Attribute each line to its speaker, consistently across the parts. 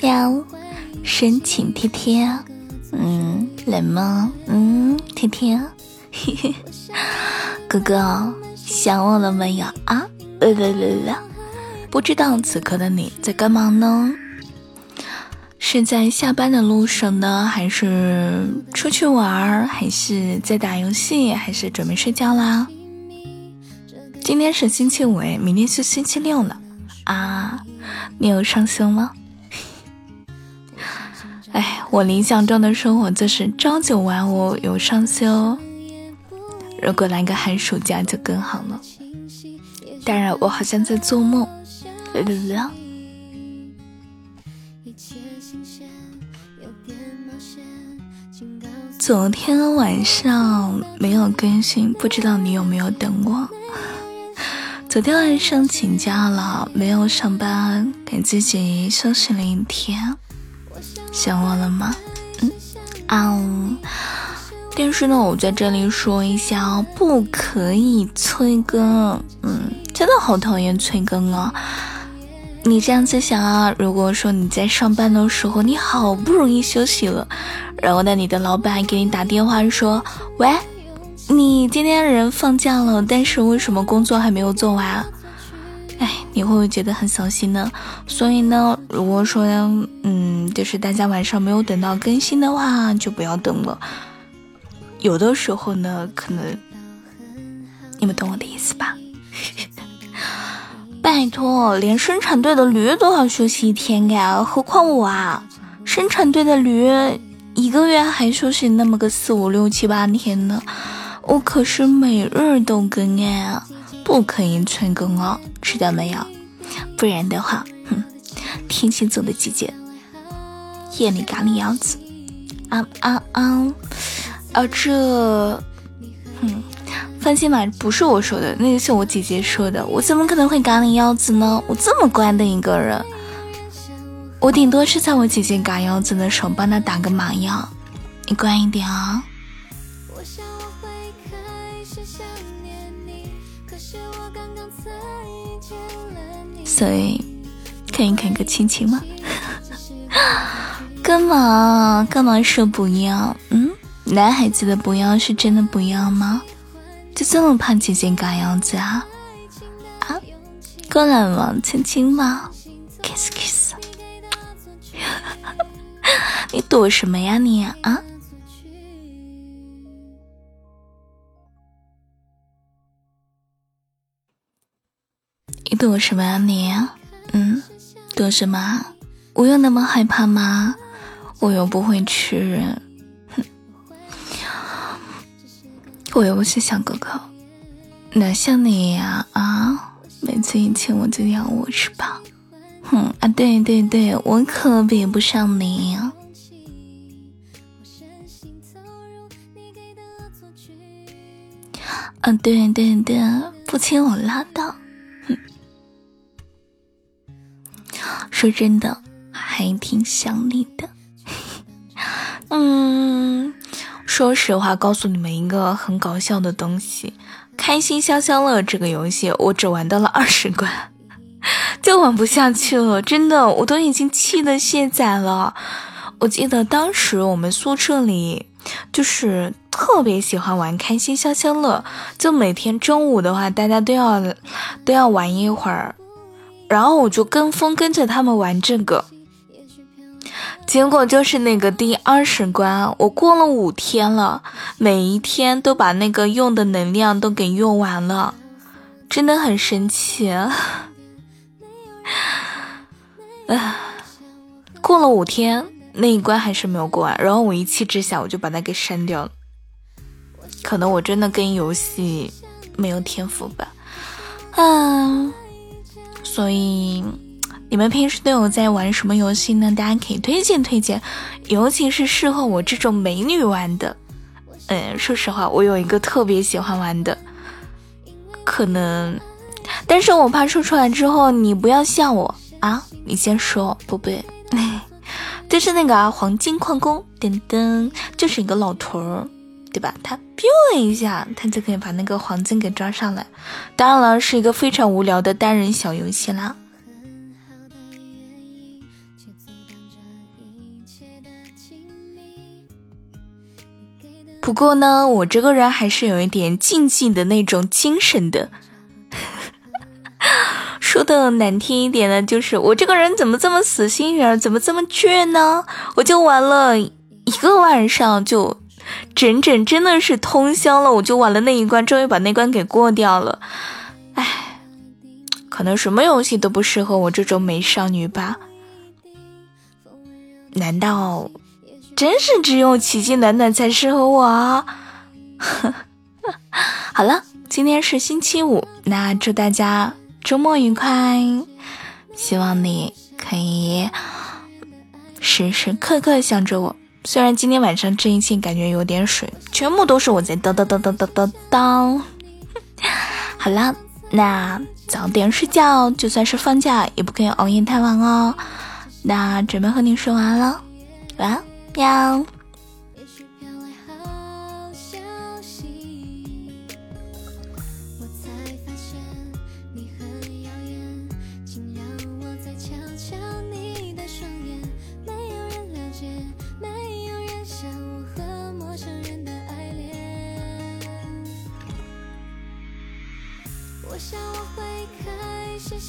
Speaker 1: 喵，深情贴贴，嗯，冷吗？嗯，贴贴，嘿嘿，哥哥想我了没有啊？呃啦啦啦，不知道此刻的你在干嘛呢？是在下班的路上呢，还是出去玩，还是在打游戏，还是准备睡觉啦？今天是星期五，明天是星期六了啊！你有上休吗？哎，我理想中的生活就是朝九晚五，有双休。如果来个寒暑假就更好了。当然，我好像在做梦。昨天晚上没有更新，不知道你有没有等我。昨天晚上请假了，没有上班，给自己休息了一天。想我了吗？嗯啊。但是呢，我在这里说一下哦，不可以催更。嗯，真的好讨厌催更啊。你这样子想啊，如果说你在上班的时候，你好不容易休息了，然后呢，你的老板给你打电话说：“喂，你今天人放假了，但是为什么工作还没有做完？”哎，你会不会觉得很扫兴呢？所以呢，如果说嗯，就是大家晚上没有等到更新的话，就不要等了。有的时候呢，可能你们懂我的意思吧。拜托，连生产队的驴都要休息一天呀，何况我啊？生产队的驴一个月还休息那么个四五六七八天呢，我可是每日都更啊，不可以催更哦，知道没有？不然的话，哼，天蝎座的姐姐，夜里咖喱腰子，啊啊啊，啊这，哼。放心吧，不是我说的，那个是我姐姐说的。我怎么可能会嘎你腰子呢？我这么乖的一个人，我顶多是在我姐姐嘎腰子的时候帮她打个麻药。你乖一点啊。所以，可以给个亲亲吗？干嘛？干嘛说不要？嗯，男孩子的不要是真的不要吗？就这么怕姐姐嘎腰子啊？啊，过来嘛，亲亲嘛，kiss kiss。你躲什么呀你啊？躲什么呀你？嗯，躲什么？我有那么害怕吗？我又不会吃人。我又不是小狗狗，哪像你呀啊！每次一亲我就咬我是吧？哼啊！对对对，我可比不上你。啊对对对，不亲我拉倒。哼，说真的，还挺想你的。嗯。说实话，告诉你们一个很搞笑的东西，《开心消消乐》这个游戏，我只玩到了二十关，就玩不下去了。真的，我都已经气得卸载了。我记得当时我们宿舍里就是特别喜欢玩《开心消消乐》，就每天中午的话，大家都要都要玩一会儿，然后我就跟风跟着他们玩这个。结果就是那个第二十关，我过了五天了，每一天都把那个用的能量都给用完了，真的很生气。啊，过了五天，那一关还是没有过完，然后我一气之下我就把它给删掉了。可能我真的跟游戏没有天赋吧，嗯，所以。你们平时都有在玩什么游戏呢？大家可以推荐推荐，尤其是适合我这种美女玩的。嗯，说实话，我有一个特别喜欢玩的，可能，但是我怕说出来之后你不要笑我啊！你先说，宝贝，就是那个啊，黄金矿工，噔噔，就是一个老头儿，对吧？他 biu 一下，他就可以把那个黄金给抓上来。当然了，是一个非常无聊的单人小游戏啦。不过呢，我这个人还是有一点竞技的那种精神的。说的难听一点呢，就是我这个人怎么这么死心眼，怎么这么倔呢？我就玩了一个晚上，就整整真的是通宵了，我就玩了那一关，终于把那关给过掉了。唉，可能什么游戏都不适合我这种美少女吧？难道？真是只有奇迹暖暖才适合我。好了，今天是星期五，那祝大家周末愉快。希望你可以时时刻刻想着我。虽然今天晚上这一切感觉有点水，全部都是我在叨叨叨叨叨叨叨。好了，那早点睡觉，就算是放假也不可以熬夜太晚哦。那准备和你说完了，晚安。喵。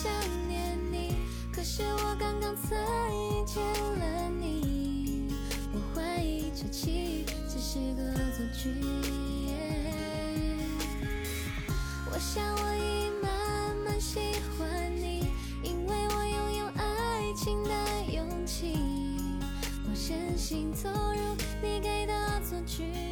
Speaker 1: 想念
Speaker 2: 你可是我刚刚才遇见了你我怀疑这奇遇只是个恶作剧我想我已慢慢喜欢你因为我拥有爱情的勇气。我任性投入你给的恶作剧